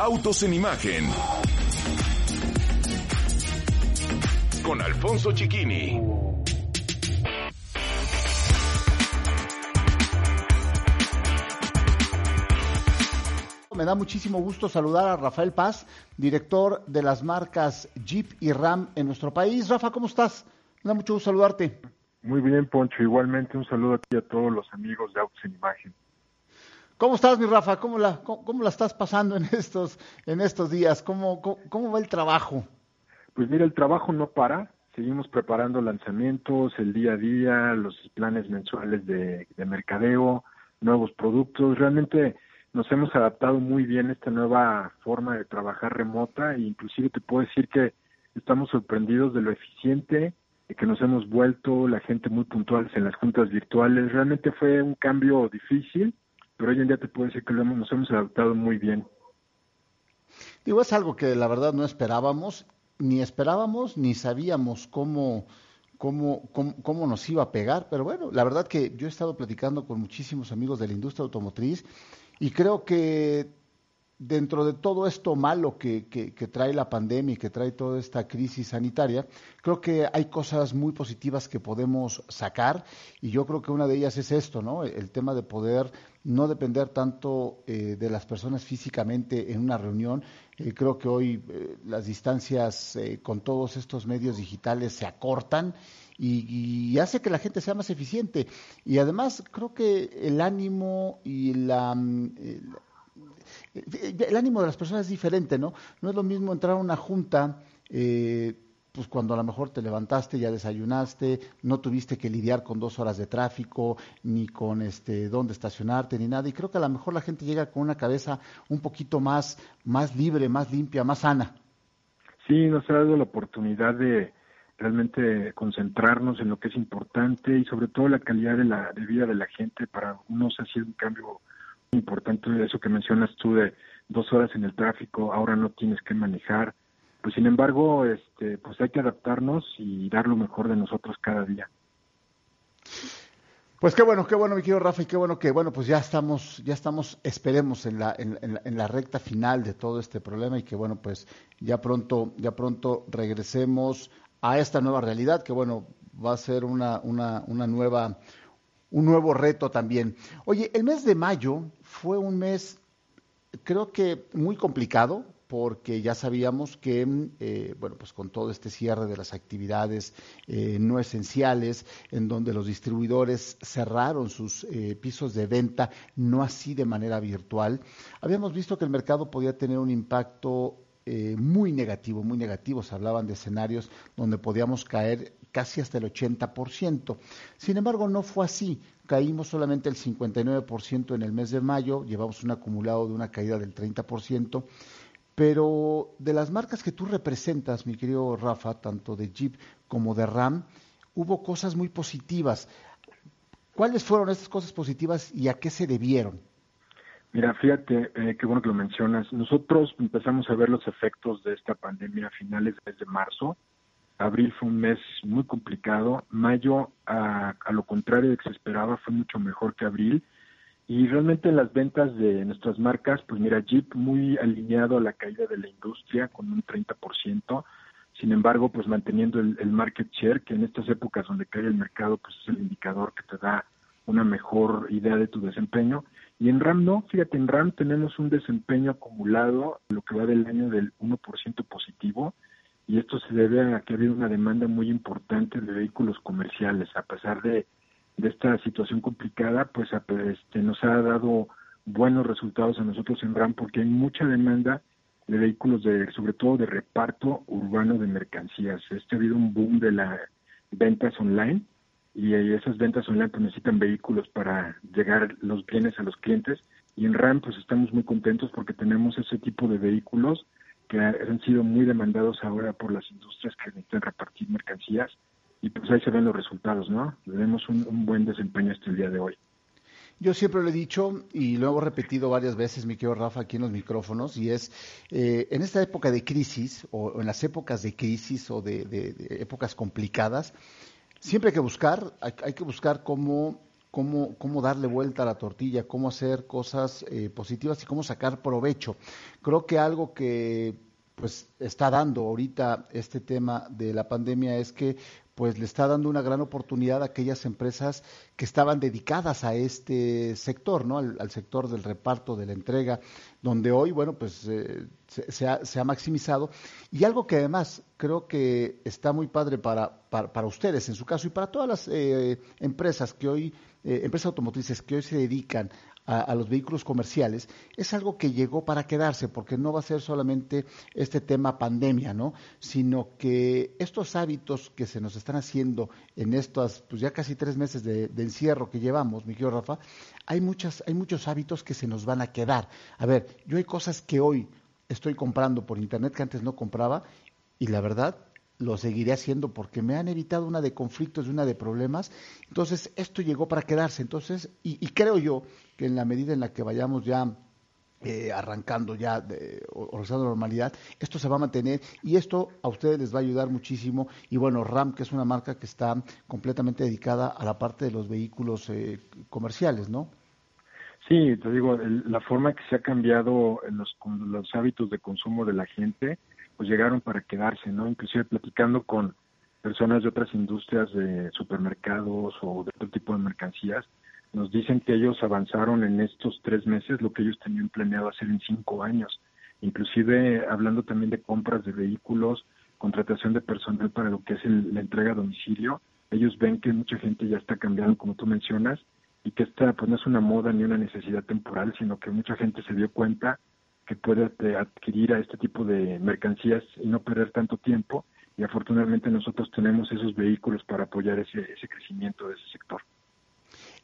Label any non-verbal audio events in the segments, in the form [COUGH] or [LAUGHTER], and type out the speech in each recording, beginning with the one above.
Autos en Imagen. Con Alfonso Chiquini. Me da muchísimo gusto saludar a Rafael Paz, director de las marcas Jeep y Ram en nuestro país. Rafa, ¿cómo estás? Me da mucho gusto saludarte. Muy bien, Poncho. Igualmente un saludo aquí a todos los amigos de Autos en Imagen. ¿Cómo estás, mi Rafa? ¿Cómo la, cómo, la estás pasando en estos, en estos días? ¿Cómo, ¿Cómo, va el trabajo? Pues mira, el trabajo no para. Seguimos preparando lanzamientos, el día a día, los planes mensuales de, de mercadeo, nuevos productos. Realmente nos hemos adaptado muy bien a esta nueva forma de trabajar remota e inclusive te puedo decir que estamos sorprendidos de lo eficiente que nos hemos vuelto, la gente muy puntual en las juntas virtuales. Realmente fue un cambio difícil, pero hoy en día te puedo decir que lo hemos, nos hemos adaptado muy bien. Digo, es algo que la verdad no esperábamos, ni esperábamos, ni sabíamos cómo, cómo, cómo, cómo, nos iba a pegar, pero bueno, la verdad que yo he estado platicando con muchísimos amigos de la industria automotriz y creo que dentro de todo esto malo que, que, trae la pandemia y que trae toda esta crisis sanitaria, creo que hay cosas muy positivas que podemos sacar y yo creo que una de ellas es esto, ¿no? El tema de poder no depender tanto eh, de las personas físicamente en una reunión. Eh, creo que hoy eh, las distancias con todos estos medios digitales se acortan y, y, hace que la gente sea más eficiente. Y además creo que el ánimo y la, mm, el ánimo de las personas es diferente, ¿no? No es lo mismo entrar a una junta, eh, pues cuando a lo mejor te levantaste, ya desayunaste, no tuviste que lidiar con dos horas de tráfico, ni con este dónde estacionarte, ni nada. Y creo que a lo mejor la gente llega con una cabeza un poquito más, más libre, más limpia, más sana. Sí, nos ha dado la oportunidad de realmente concentrarnos en lo que es importante y sobre todo la calidad de la vida de la gente. Para unos ha un cambio importante eso que mencionas tú de dos horas en el tráfico, ahora no tienes que manejar. Pues sin embargo, este, pues hay que adaptarnos y dar lo mejor de nosotros cada día. Pues qué bueno, qué bueno, mi querido Rafa, y qué bueno que, bueno, pues ya estamos, ya estamos, esperemos en la, en, en, la recta final de todo este problema y que, bueno, pues ya pronto, ya pronto regresemos a esta nueva realidad, que, bueno, va a ser una, una, una nueva, un nuevo reto también. Oye, el mes de mayo fue un mes, creo que muy complicado, porque ya sabíamos que, eh, bueno, pues con todo este cierre de las actividades eh, no esenciales, en donde los distribuidores cerraron sus eh, pisos de venta, no así de manera virtual, habíamos visto que el mercado podía tener un impacto muy negativo, muy negativo. Se hablaban de escenarios donde podíamos caer casi hasta el 80%. Sin embargo, no fue así. Caímos solamente el 59% en el mes de mayo, llevamos un acumulado de una caída del 30%. Pero de las marcas que tú representas, mi querido Rafa, tanto de Jeep como de Ram, hubo cosas muy positivas. ¿Cuáles fueron estas cosas positivas y a qué se debieron? Mira, fíjate, eh, qué bueno que lo mencionas. Nosotros empezamos a ver los efectos de esta pandemia a finales de marzo Abril fue un mes muy complicado. Mayo, a, lo contrario de que se esperaba, fue mucho mejor que abril. Y realmente las ventas de nuestras marcas, pues mira, Jeep muy alineado a la caída de la industria con un 30%. Sin embargo, pues manteniendo el, el market share, que en estas épocas donde cae el mercado, pues es el indicador que te da una mejor idea de tu desempeño. Y en RAM no, fíjate, en RAM tenemos un desempeño acumulado, lo que va del año del 1% positivo, y esto se debe a que ha habido una demanda muy importante de vehículos comerciales. A pesar de, esta situación complicada, pues este, nos ha dado buenos resultados a nosotros en RAM porque hay mucha demanda de vehículos de sobre todo de reparto urbano de mercancías. Este ha habido un boom de las ventas online y esas ventas online pues necesitan vehículos para llegar los bienes a los clientes y en RAM pues estamos muy contentos porque tenemos ese tipo de vehículos que han sido muy demandados ahora por las industrias que necesitan repartir mercancías y pues ahí se ven los resultados, ¿no? Tenemos un, un buen desempeño hasta el día de hoy. Yo siempre lo he dicho y lo he repetido varias veces, mi querido Rafa, aquí en los micrófonos, y es, eh, en esta época de crisis, o en las épocas de crisis o de, épocas complicadas, siempre hay que buscar, hay, que buscar cómo cómo, cómo darle vuelta a la tortilla, cómo hacer cosas eh, positivas y cómo sacar provecho. Creo que algo que pues está dando ahorita este tema de la pandemia es que pues le está dando una gran oportunidad a aquellas empresas que estaban dedicadas a este sector, ¿no? Al, sector del reparto, de la entrega, donde hoy, bueno, pues eh, se, ha, maximizado. Y algo que además creo que está muy padre para, para, ustedes, en su caso, y para todas las eh, empresas que hoy, eh, empresas automotrices que hoy se dedican a, los vehículos comerciales, es algo que llegó para quedarse, porque no va a ser solamente este tema pandemia, ¿no? Sino que estos hábitos que se nos están haciendo en estos, pues ya casi tres meses de, encierro que llevamos, mi querido Rafa, hay muchas, hay muchos hábitos que se nos van a quedar. A ver, yo hay cosas que hoy estoy comprando por internet que antes no compraba y la verdad lo seguiré haciendo porque me han evitado una de conflictos y una de problemas. Entonces, esto llegó para quedarse. Entonces, y, creo yo que en la medida en la que vayamos ya eh, arrancando ya, de, o, la normalidad, esto se va a mantener y esto a ustedes les va a ayudar muchísimo. Y bueno, RAM, que es una marca que está completamente dedicada a la parte de los vehículos eh, comerciales, ¿no? Sí, te digo, la forma que se ha cambiado en los, los hábitos de consumo de la gente, pues llegaron para quedarse, ¿no? Inclusive platicando con personas de otras industrias de supermercados o de otro tipo de mercancías, nos dicen que ellos avanzaron en estos tres meses lo que ellos tenían planeado hacer en cinco años. Inclusive hablando también de compras de vehículos, contratación de personal para lo que es la entrega a domicilio, ellos ven que mucha gente ya está cambiando, como tú mencionas, y que esta pues no es una moda ni una necesidad temporal, sino que mucha gente se dio cuenta que puede adquirir a este tipo de mercancías y no perder tanto tiempo. Y afortunadamente nosotros tenemos esos vehículos para apoyar ese, ese crecimiento de ese sector.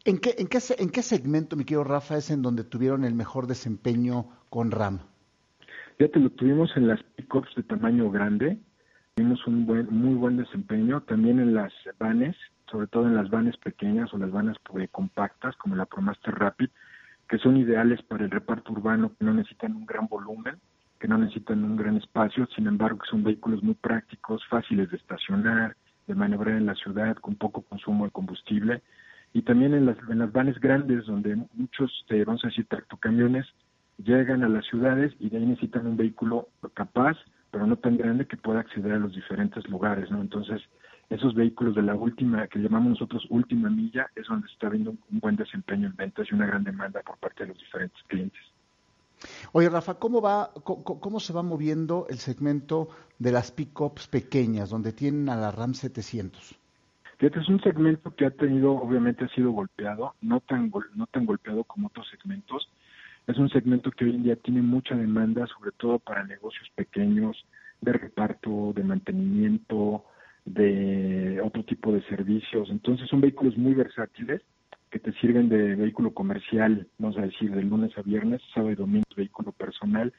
¿En qué, en, qué, ¿En qué segmento, mi querido Rafa, es en donde tuvieron el mejor desempeño con RAM? Fíjate, lo tuvimos en las pickups de tamaño grande, tuvimos un buen, muy buen desempeño, también en las vanes, sobre todo en las vanes pequeñas o las vanes pues, compactas, como la ProMaster Rapid, que son ideales para el reparto urbano, que no necesitan un gran volumen, que no necesitan un gran espacio, sin embargo que son vehículos muy prácticos, fáciles de estacionar, de maniobrar en la ciudad, con poco consumo de combustible, y también en las, en las vanes grandes, donde muchos, eh, vamos a decir, tractocamiones, llegan a las ciudades y de ahí necesitan un vehículo capaz, pero no tan grande que pueda acceder a los diferentes lugares, ¿no? Entonces, esos vehículos de la última, que llamamos nosotros última milla, es donde está habiendo un buen desempeño en ventas y una gran demanda por parte de los diferentes clientes. Oye, Rafa, ¿cómo, va, cómo, se va moviendo el segmento de las pickups pequeñas, donde tienen a la RAM 700? Fíjate, es un segmento que ha tenido, obviamente ha sido golpeado, no tan, no tan golpeado como otros segmentos. Es un segmento que hoy en día tiene mucha demanda, sobre todo para negocios pequeños, de reparto, de mantenimiento, de otro tipo de servicios. Entonces son vehículos muy versátiles que te sirven de vehículo comercial, vamos a decir, de lunes a viernes, sábado y domingo, vehículo personal.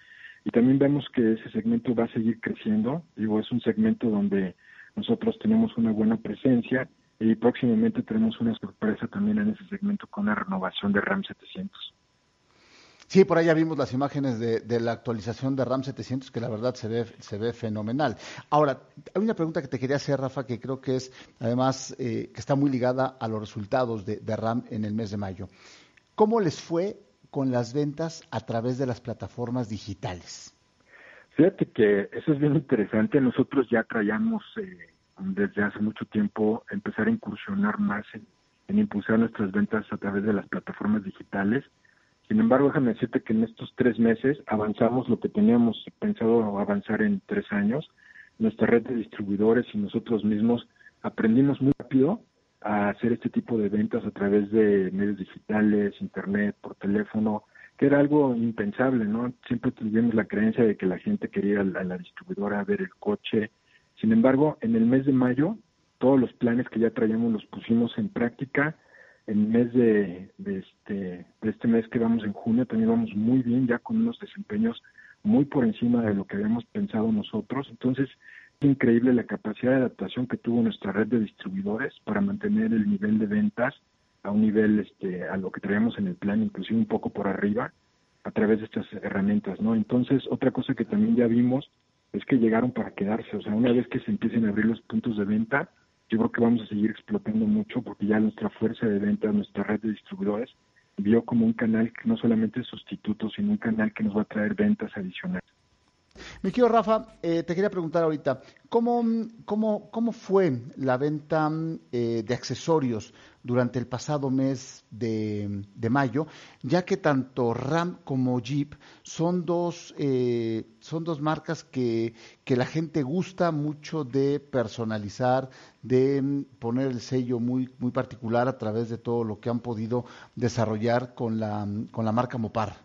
Y también vemos que ese segmento va a seguir creciendo. Digo, es un segmento donde nosotros tenemos una buena presencia y próximamente tenemos una sorpresa también en ese segmento con la renovación de RAM 700. Sí, por ya vimos las imágenes de, la actualización de RAM 700, que la verdad se ve, se ve fenomenal. Ahora, hay una pregunta que te quería hacer, Rafa, que creo que es, además, eh, que está muy ligada a los resultados de, RAM en el mes de mayo. ¿Cómo les fue con las ventas a través de las plataformas digitales? Fíjate que eso es bien interesante. Nosotros ya traíamos eh, desde hace mucho tiempo empezar a incursionar más en impulsar nuestras ventas a través de las plataformas digitales sin embargo, déjame decirte que en estos tres meses avanzamos lo que teníamos pensado avanzar en tres años. Nuestra red de distribuidores y nosotros mismos aprendimos muy rápido a hacer este tipo de ventas a través de medios digitales, internet, por teléfono, que era algo impensable, ¿no? Siempre tuvimos la creencia de que la gente quería a la distribuidora a ver el coche. Sin embargo, en el mes de mayo, todos los planes que ya traíamos los pusimos en práctica en mes de, este, de este mes que vamos en junio también vamos muy bien, ya con unos desempeños muy por encima de lo que habíamos pensado nosotros. Entonces, es increíble la capacidad de adaptación que tuvo nuestra red de distribuidores para mantener el nivel de ventas a un nivel este, a lo que traíamos en el plan, inclusive un poco por arriba, a través de estas herramientas, ¿no? Entonces, otra cosa que también ya vimos es que llegaron para quedarse, o sea, una vez que se empiecen a abrir los puntos de venta, yo creo que vamos a seguir explotando mucho porque ya nuestra fuerza de venta, nuestra red de distribuidores, vio como un canal que no solamente sustituto, sino un canal que nos va a traer ventas adicionales. Mi querido Rafa, eh, te quería preguntar ahorita, ¿cómo, cómo, cómo fue la venta eh, de accesorios durante el pasado mes de, mayo, ya que tanto RAM como Jeep son dos, eh, son dos marcas que, que la gente gusta mucho de personalizar, de poner el sello muy, muy particular a través de todo lo que han podido desarrollar con la, con la marca Mopar?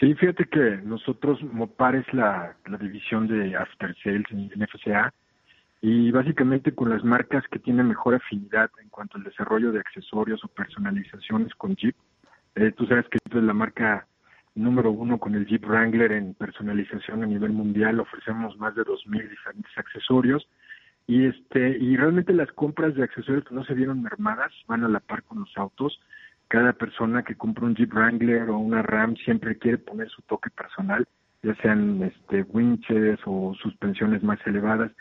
Sí, fíjate que nosotros, Mopar es la, división de After Sales en, FCA y básicamente con las marcas que tienen mejor afinidad en cuanto al desarrollo de accesorios o personalizaciones con Jeep. Eh, tú sabes que es la marca número uno con el Jeep Wrangler en personalización a nivel mundial. Ofrecemos más de 2.000 diferentes accesorios y este y realmente las compras de accesorios no se vieron mermadas, van a la par con los autos cada persona que compra un Jeep Wrangler o una Ram siempre quiere poner su toque personal, ya sean este, winches o suspensiones más elevadas.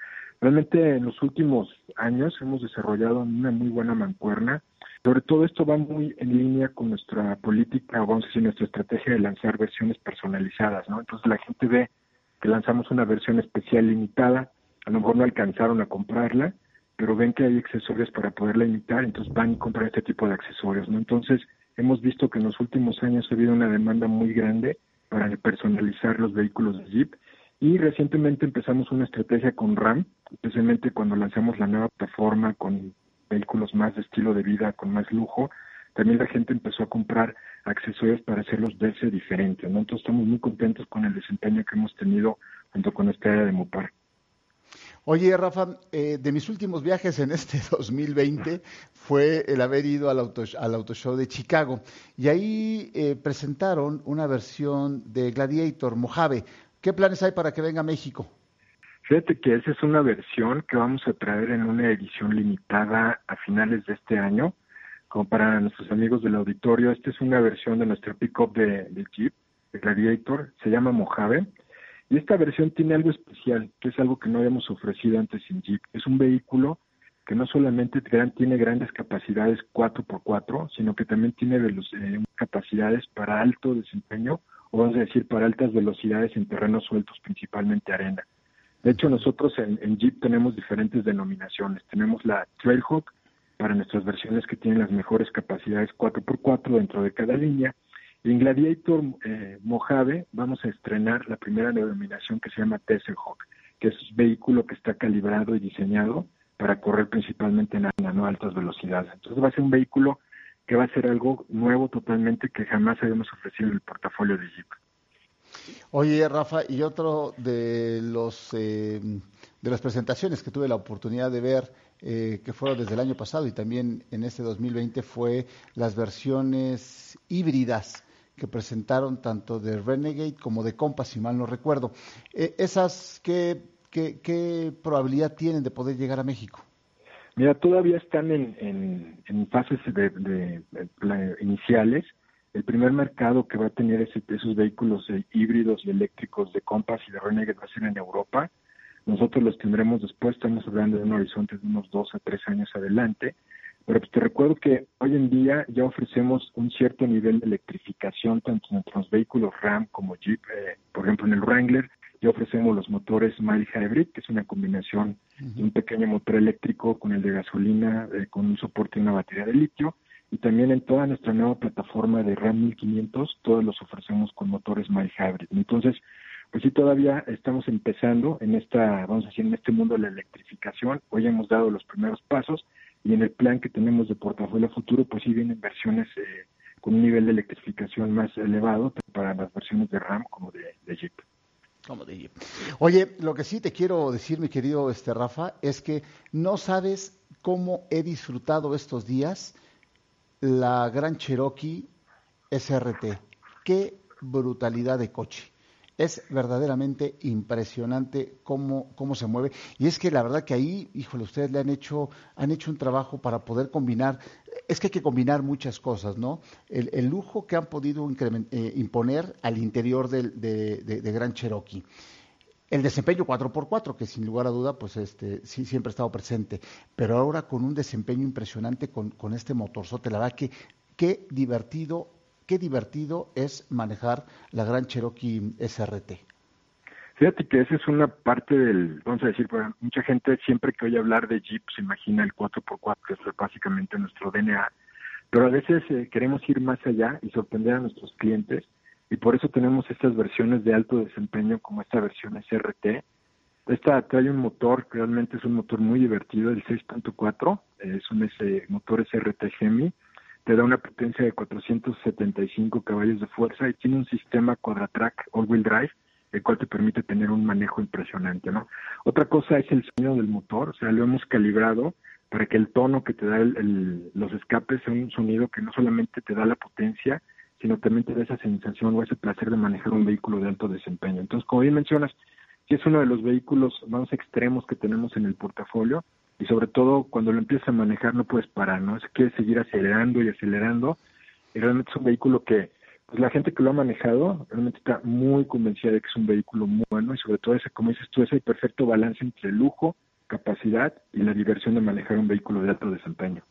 Realmente en los últimos años hemos desarrollado una muy buena mancuerna. Sobre todo esto va muy en línea con nuestra política, o vamos a decir, nuestra estrategia de lanzar versiones personalizadas, ¿no? Entonces la gente ve que lanzamos una versión especial limitada, a lo mejor no alcanzaron a comprarla, pero ven que hay accesorios para poderla imitar, entonces van y compran este tipo de accesorios, ¿no? Entonces, hemos visto que en los últimos años ha habido una demanda muy grande para personalizar los vehículos de Jeep y recientemente empezamos una estrategia con RAM, especialmente cuando lanzamos la nueva plataforma con vehículos más de estilo de vida, con más lujo, también la gente empezó a comprar accesorios para hacerlos verse diferentes, ¿no? Entonces estamos muy contentos con el desempeño que hemos tenido junto con esta área de Mopar. Oye, Rafa, eh, de mis últimos viajes en este [LAUGHS] 2020 fue el haber ido al auto, al auto show de Chicago y ahí eh, presentaron una versión de Gladiator Mojave. ¿Qué planes hay para que venga a México? Fíjate que esa es una versión que vamos a traer en una edición limitada a finales de este año, como para nuestros amigos del auditorio. Esta es una versión de nuestro pick-up de, de Jeep, de Gladiator, se llama Mojave y esta versión tiene algo especial, que es algo que no habíamos ofrecido antes en Jeep. Es un vehículo que no solamente tiene grandes capacidades 4x4, sino que también tiene eh, capacidades para alto desempeño, o vamos a decir para altas velocidades en terrenos sueltos, principalmente arena. De hecho, nosotros en, en Jeep tenemos diferentes denominaciones. Tenemos la Trailhawk para nuestras versiones que tienen las mejores capacidades 4x4 dentro de cada línea, en Gladiator eh, Mojave vamos a estrenar la primera denominación que se llama Hawk, que es un vehículo que está calibrado y diseñado para correr principalmente en no altas velocidades. Entonces va a ser un vehículo que va a ser algo nuevo totalmente que jamás habíamos ofrecido en el portafolio de Jeep. Oye, Rafa, y otro de los eh, de las presentaciones que tuve la oportunidad de ver, eh, que fueron desde el año pasado y también en este 2020, fue las versiones híbridas que presentaron tanto de Renegade como de Compass, si mal no recuerdo. Eh, ¿Esas qué, qué, probabilidad tienen de poder llegar a México? Mira, todavía están en, en, fases de, iniciales. El primer mercado que va a tener esos vehículos eh, híbridos y eléctricos de Compass y de Renegade va a ser en Europa. Nosotros los tendremos después, estamos hablando de un horizonte de unos dos a tres años adelante. Pero pues, te recuerdo que hoy en día ya ofrecemos un cierto nivel de electrificación tanto en nuestros vehículos RAM como Jeep. Eh, por ejemplo, en el Wrangler ya ofrecemos los motores Mild Hybrid, que es una combinación de un pequeño motor eléctrico con el de gasolina, eh, con un soporte de una batería de litio. Y también en toda nuestra nueva plataforma de RAM 1500, todos los ofrecemos con motores Mild Hybrid. Entonces, pues sí, todavía estamos empezando en esta, vamos a decir, en este mundo de la electrificación. Hoy hemos dado los primeros pasos y en el plan que tenemos de portafolio futuro, pues sí vienen versiones eh, con un nivel de electrificación más elevado para las versiones de RAM como de, Jeep. Como de Jeep. Oye, lo que sí te quiero decir, mi querido este Rafa, es que no sabes cómo he disfrutado estos días la Gran Cherokee SRT. Qué brutalidad de coche. Es verdaderamente impresionante cómo, cómo se mueve. Y es que la verdad que ahí, híjole, ustedes le han hecho, han hecho un trabajo para poder combinar, es que hay que combinar muchas cosas, ¿no? El, el lujo que han podido eh, imponer al interior de, de, Gran Cherokee. el desempeño 4x4, que sin lugar a duda, pues este, sí, siempre ha estado presente, pero ahora con un desempeño impresionante con, con este motorzote, la verdad que qué divertido, qué divertido es manejar la Gran Cherokee SRT. Fíjate que esa es una parte del, vamos a decir, para mucha gente siempre que oye hablar de Jeep se imagina el 4x4, que es básicamente nuestro DNA, pero a veces eh, queremos ir más allá y sorprender a nuestros clientes y por eso tenemos estas versiones de alto desempeño como esta versión SRT. Esta trae un motor, realmente es un motor muy divertido, el 6.4, es un ese motor SRT Gemi, te da una potencia de 475 caballos de fuerza y tiene un sistema Quadratrack All-Wheel Drive el cual te permite tener un manejo impresionante, ¿no? Otra cosa es el sonido del motor, o sea, lo hemos calibrado para que el tono que te da el, los escapes sea un sonido que no solamente te da la potencia, sino también te da esa sensación o ese placer de manejar un vehículo de alto desempeño. Entonces, como bien mencionas, sí es uno de los vehículos más extremos que tenemos en el portafolio y sobre todo cuando lo empiezas a manejar no puedes parar, ¿no? Es que seguir acelerando y acelerando y realmente es un vehículo que pues la gente que lo ha manejado realmente está muy convencida de que es un vehículo muy bueno y sobre todo ese, como dices tú, ese perfecto balance entre lujo, capacidad y la diversión de manejar un vehículo de alto desempeño.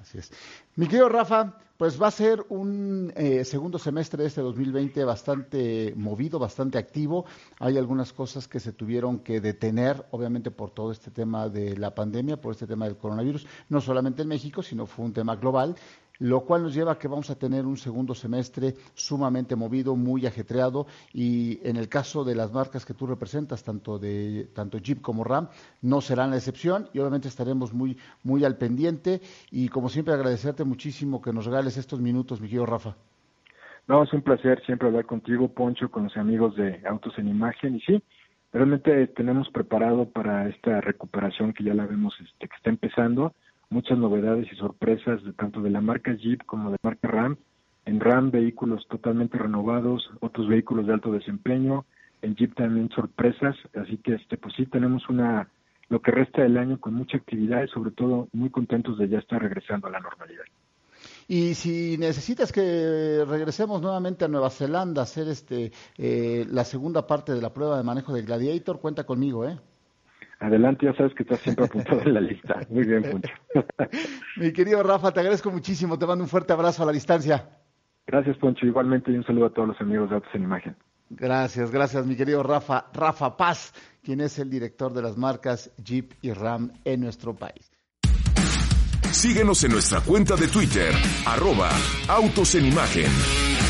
Así es. Mi querido Rafa, pues va a ser un eh, segundo semestre de este 2020 bastante movido, bastante activo. Hay algunas cosas que se tuvieron que detener, obviamente por todo este tema de la pandemia, por este tema del coronavirus, no solamente en México, sino fue un tema global lo cual nos lleva a que vamos a tener un segundo semestre sumamente movido, muy ajetreado y en el caso de las marcas que tú representas, tanto de tanto Jeep como Ram, no serán la excepción y obviamente estaremos muy muy al pendiente y como siempre agradecerte muchísimo que nos regales estos minutos, mi querido Rafa. No, es un placer siempre hablar contigo, Poncho, con los amigos de Autos en Imagen y sí, realmente tenemos preparado para esta recuperación que ya la vemos este, que está empezando muchas novedades y sorpresas de tanto de la marca Jeep como de la marca Ram. En Ram vehículos totalmente renovados, otros vehículos de alto desempeño, en Jeep también sorpresas, así que este pues sí tenemos una lo que resta del año con mucha actividad y sobre todo muy contentos de ya estar regresando a la normalidad. Y si necesitas que regresemos nuevamente a Nueva Zelanda a hacer este eh, la segunda parte de la prueba de manejo del Gladiator, cuenta conmigo, ¿eh? Adelante, ya sabes que estás siempre apuntado en la lista. Muy bien, Poncho. [LAUGHS] Mi querido Rafa, te agradezco muchísimo. Te mando un fuerte abrazo a la distancia. Gracias, Poncho. Igualmente, y un saludo a todos los amigos de Autos en Imagen. Gracias, gracias, mi querido Rafa, Rafa Paz, quien es el director de las marcas Jeep y Ram en nuestro país. Síguenos en nuestra cuenta de Twitter, arroba Autos en Imagen.